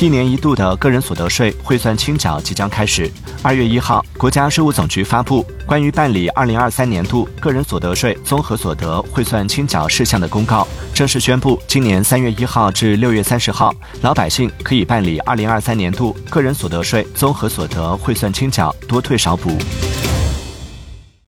一年一度的个人所得税汇算清缴即将开始。二月一号国家税务总局发布关于办理二零二三年度个人所得税综合所得汇算清缴事项的公告正式宣布今年三月一号至六月三十号老百姓可以办理二零二三年度个人所得税综合所得汇算清缴多退少补。